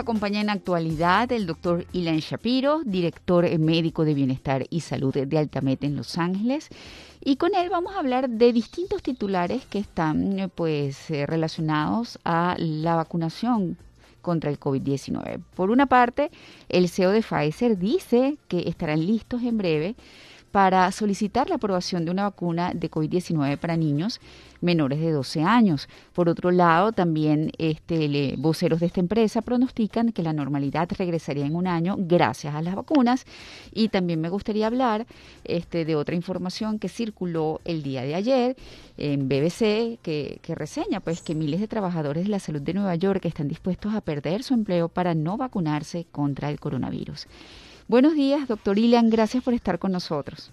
acompaña en actualidad el doctor Ilan Shapiro, director médico de Bienestar y Salud de Altamet en Los Ángeles. Y con él vamos a hablar de distintos titulares que están eh, pues eh, relacionados a la vacunación contra el COVID-19. Por una parte, el CEO de Pfizer dice que estarán listos en breve para solicitar la aprobación de una vacuna de COVID-19 para niños menores de 12 años. Por otro lado, también este, voceros de esta empresa pronostican que la normalidad regresaría en un año gracias a las vacunas. Y también me gustaría hablar este, de otra información que circuló el día de ayer en BBC que, que reseña pues que miles de trabajadores de la salud de Nueva York están dispuestos a perder su empleo para no vacunarse contra el coronavirus. Buenos días, doctor Ilian, gracias por estar con nosotros.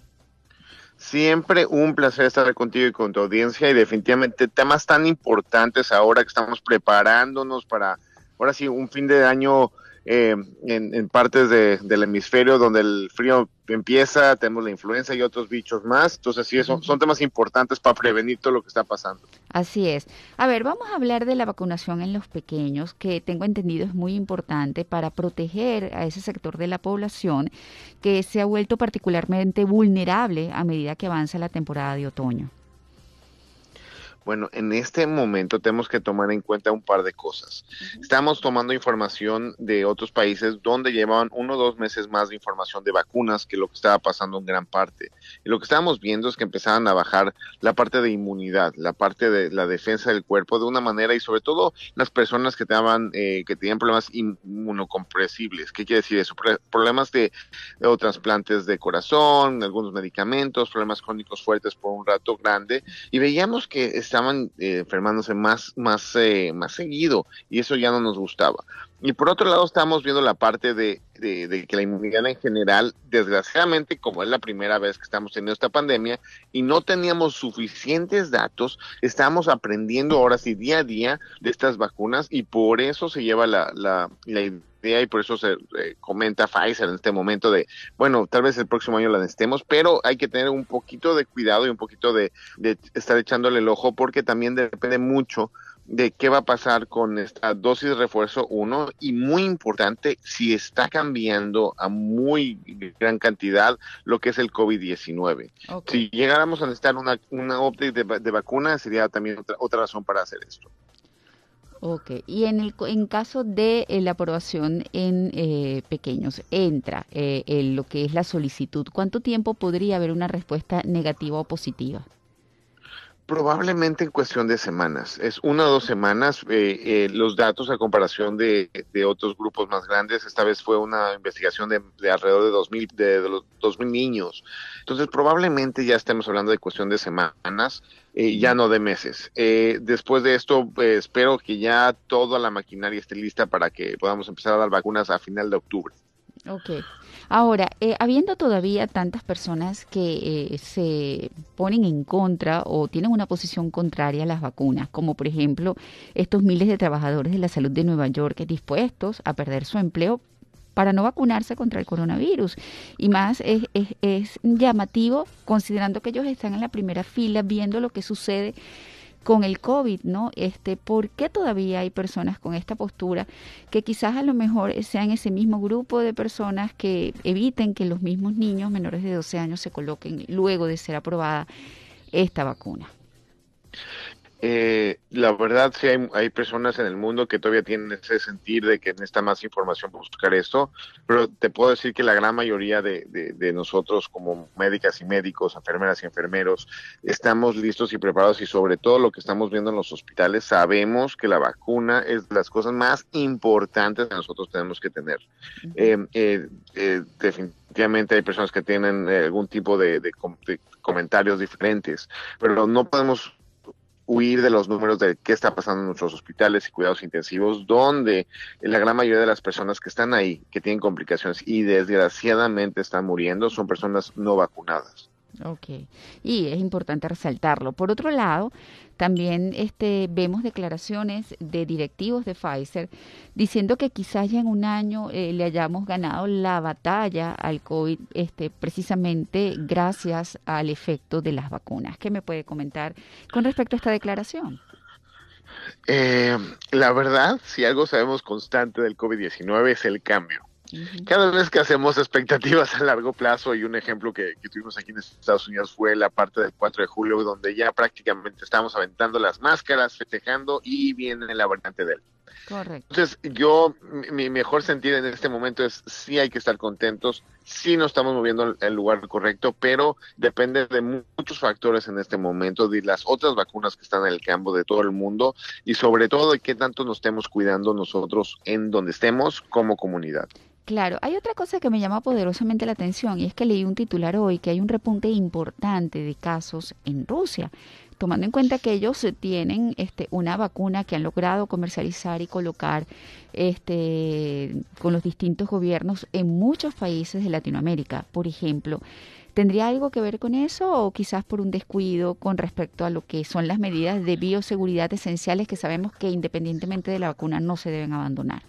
Siempre un placer estar contigo y con tu audiencia y definitivamente temas tan importantes ahora que estamos preparándonos para, ahora sí, un fin de año eh, en, partes del hemisferio donde el frío empieza, tenemos la influenza y otros bichos más. Entonces, sí, son, son temas importantes para prevenir todo lo que está pasando. Así es. A ver, vamos a hablar de la vacunación en los pequeños, que tengo entendido es muy importante para proteger a ese sector de la población que se ha vuelto particularmente vulnerable a medida que avanza la temporada de otoño. Bueno, en este momento tenemos que tomar en cuenta un par de cosas. Estamos tomando información de otros países donde llevaban uno o dos meses más de información de vacunas que lo que estaba pasando en gran parte. Y lo que estábamos viendo es que empezaban a bajar la parte de inmunidad, la parte de la defensa del cuerpo de una manera y sobre todo las personas que tenían, eh, que tenían problemas inmunocompresibles. ¿Qué quiere decir eso? Problemas de, de trasplantes de corazón, algunos medicamentos, problemas crónicos fuertes por un rato grande. Y veíamos que estaban eh, enfermándose más, más, eh, más seguido y eso ya no nos gustaba. Y por otro lado estamos viendo la parte de, de, que la inmunidad en general, desgraciadamente, como es la primera vez que estamos teniendo esta pandemia y no teníamos suficientes datos, estamos aprendiendo ahora sí día a día de estas vacunas y por eso se lleva la, la, la y por eso se eh, comenta Pfizer en este momento de, bueno, tal vez el próximo año la necesitemos, pero hay que tener un poquito de cuidado y un poquito de, de estar echándole el ojo porque también depende mucho de qué va a pasar con esta dosis de refuerzo 1 y muy importante si está cambiando a muy gran cantidad lo que es el COVID-19. Si llegáramos a necesitar una, una update de, vacuna sería también otra, otra razón para hacer esto. Ok, y en el en caso de eh, la aprobación en eh, pequeños, entra eh, lo que es la solicitud, ¿cuánto tiempo podría haber una respuesta negativa o positiva? Probablemente en cuestión de semanas. Es una o dos semanas. Eh, eh, los datos a comparación de, otros grupos más grandes, esta vez fue una investigación de, de alrededor de 2.000 de, de los 2.000 niños. Entonces, probablemente ya estemos hablando de cuestión de semanas, eh, ya no de meses. Eh, después de esto, pues, espero que ya toda la maquinaria esté lista para que podamos empezar a dar vacunas a final de octubre. Ok. Ahora, eh, habiendo todavía tantas personas que eh, se ponen en contra o tienen una posición contraria a las vacunas, como por ejemplo estos miles de trabajadores de la salud de Nueva York dispuestos a perder su empleo para no vacunarse contra el coronavirus. Y más es, es, es llamativo considerando que ellos están en la primera fila viendo lo que sucede con el COVID, ¿no? Este, ¿por qué todavía hay personas con esta postura que quizás a lo mejor sean ese mismo grupo de personas que eviten que los mismos niños menores de 12 años se coloquen luego de ser aprobada esta vacuna? Eh, la verdad, sí hay, hay, personas en el mundo que todavía tienen ese sentir de que necesita más información para buscar esto, pero te puedo decir que la gran mayoría de, de, nosotros como médicas y médicos, enfermeras y enfermeros, estamos listos y preparados y sobre todo lo que estamos viendo en los hospitales, sabemos que la vacuna es de las cosas más importantes que nosotros tenemos que tener. eh, eh, eh definitivamente hay personas que tienen algún tipo de, de comentarios diferentes, pero no podemos huir de los números de qué está pasando en nuestros hospitales y cuidados intensivos, donde la gran mayoría de las personas que están ahí, que tienen complicaciones y desgraciadamente están muriendo, son personas no vacunadas. Ok, y es importante resaltarlo. Por otro lado, también este, vemos declaraciones de directivos de Pfizer diciendo que quizás ya en un año eh, le hayamos ganado la batalla al COVID este, precisamente gracias al efecto de las vacunas. ¿Qué me puede comentar con respecto a esta declaración? Eh, la verdad, si algo sabemos constante del COVID-19 es el cambio. Cada vez que hacemos expectativas a largo plazo, y un ejemplo que, tuvimos aquí en Estados Unidos fue la parte del 4 de julio, donde ya prácticamente estamos aventando las máscaras, festejando y viene la variante del. Correcto. Entonces, yo, mi mejor sentido en este momento es sí hay que estar contentos, sí nos estamos moviendo el lugar correcto, pero depende de muchos factores en este momento, de las otras vacunas que están en el campo de todo el mundo y sobre todo de qué tanto nos estemos cuidando nosotros en donde estemos como comunidad. Claro, hay otra cosa que me llama poderosamente la atención y es que leí un titular hoy que hay un repunte importante de casos en Rusia, tomando en cuenta que ellos tienen este, una vacuna que han logrado comercializar y colocar este, con los distintos gobiernos en muchos países de Latinoamérica, por ejemplo. ¿Tendría algo que ver con eso o quizás por un descuido con respecto a lo que son las medidas de bioseguridad esenciales que sabemos que independientemente de la vacuna no se deben abandonar?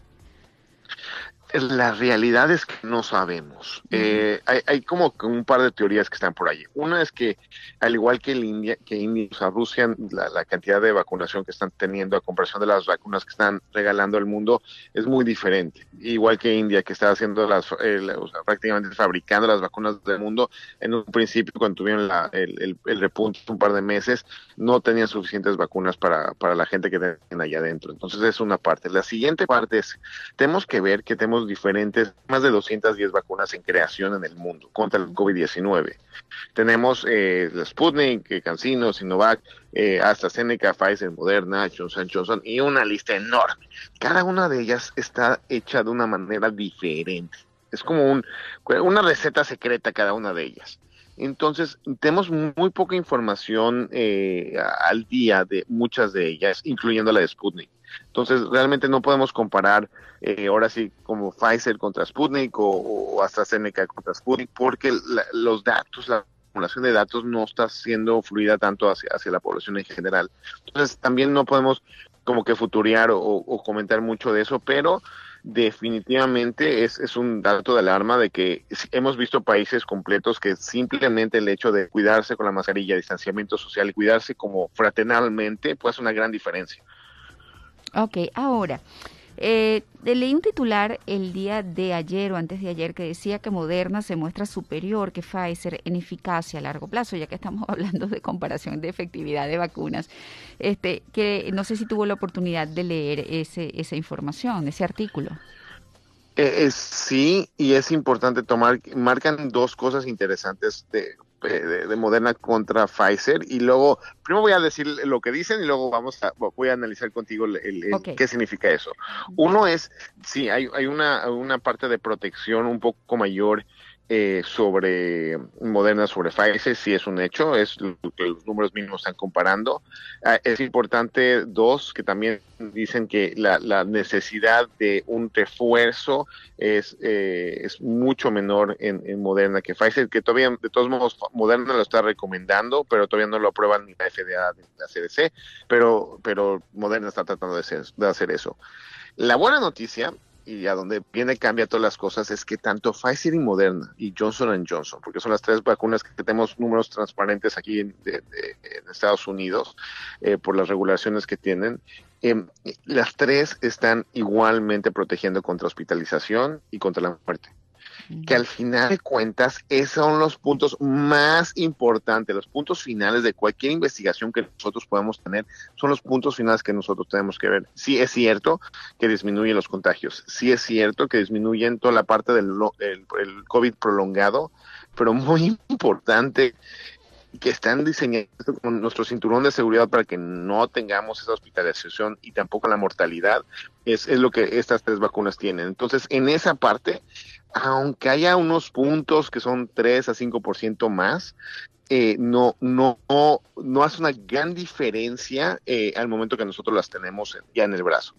La realidad es que no sabemos. Eh, hay, hay, como un par de teorías que están por ahí. Una es que, al igual que el India, que India, o sea, Rusia, la, cantidad de vacunación que están teniendo a comparación de las vacunas que están regalando al mundo es muy diferente. Igual que India, que está haciendo las, eh, o sea, prácticamente fabricando las vacunas del mundo, en un principio, cuando tuvieron la, el, el, repunte un par de meses, no tenían suficientes vacunas para, para la gente que tienen allá adentro. Entonces, es una parte. La siguiente parte es, tenemos que ver que tenemos diferentes, más de 210 vacunas en creación en el mundo contra el COVID-19. Tenemos eh, la Sputnik, eh, CanSino, Sinovac, eh, AstraZeneca, Pfizer, Moderna, Johnson Johnson y una lista enorme. Cada una de ellas está hecha de una manera diferente. Es como un, una receta secreta cada una de ellas. Entonces, tenemos muy poca información eh, al día de muchas de ellas, incluyendo la de Sputnik. Entonces, realmente no podemos comparar eh, ahora sí como Pfizer contra Sputnik o, AstraZeneca contra Sputnik, porque los datos, la acumulación de datos no está siendo fluida tanto hacia, hacia la población en general. Entonces, también no podemos como que futurear o comentar mucho de eso, pero definitivamente es, es un dato de alarma de que hemos visto países completos que simplemente el hecho de cuidarse con la mascarilla, distanciamiento social y cuidarse como fraternalmente, pues una gran diferencia. Ok, ahora, eh, leí un titular el día de ayer o antes de ayer que decía que Moderna se muestra superior que Pfizer en eficacia a largo plazo, ya que estamos hablando de comparación de efectividad de vacunas. Este, que no sé si tuvo la oportunidad de leer ese, esa información, ese artículo. Eh, sí, y es importante tomar, marcan dos cosas interesantes de, de, Moderna contra Pfizer. Y luego, primero voy a decir lo que dicen y luego vamos a, voy a analizar contigo el, qué significa eso. Uno es, sí, hay, hay una, una parte de protección un poco mayor eh, sobre Moderna, sobre Pfizer, sí es un hecho, es lo que los números mínimos están comparando. Ah, es importante, dos, que también dicen que la, necesidad de un refuerzo es, eh, es mucho menor en, Moderna que Pfizer, que todavía, de todos modos, Moderna lo está recomendando, pero todavía no lo aprueban ni la FDA ni la CDC, pero, pero Moderna está tratando de de hacer eso. La buena noticia y a donde viene cambia todas las cosas es que tanto Pfizer y Moderna y Johnson Johnson, porque son las tres vacunas que tenemos números transparentes aquí en, Estados Unidos eh, por las regulaciones que tienen, eh, las tres están igualmente protegiendo contra hospitalización y contra la muerte que al final de cuentas esos son los puntos más importantes, los puntos finales de cualquier investigación que nosotros podamos tener, son los puntos finales que nosotros tenemos que ver. Sí es cierto que disminuyen los contagios, sí es cierto que disminuyen toda la parte del el, COVID prolongado, pero muy importante que están diseñando nuestro cinturón de seguridad para que no tengamos esa hospitalización y tampoco la mortalidad, es, es lo que estas tres vacunas tienen. Entonces, en esa parte, aunque haya unos puntos que son 3 a 5% más, eh, no, no, no, hace una gran diferencia eh, al momento que nosotros las tenemos ya en el brazo.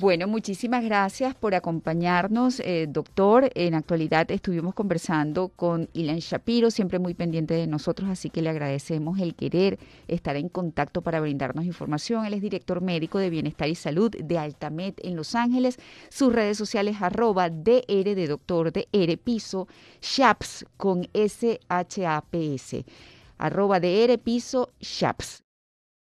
Bueno, muchísimas gracias por acompañarnos, eh, doctor. En actualidad estuvimos conversando con Ilan Shapiro, siempre muy pendiente de nosotros, así que le agradecemos el querer estar en contacto para brindarnos información. Él es director médico de Bienestar y Salud de Altamed en Los Ángeles. Sus redes sociales arroba DR de doctor DR piso Shaps con S-H-A-P-S arroba DR piso Shaps.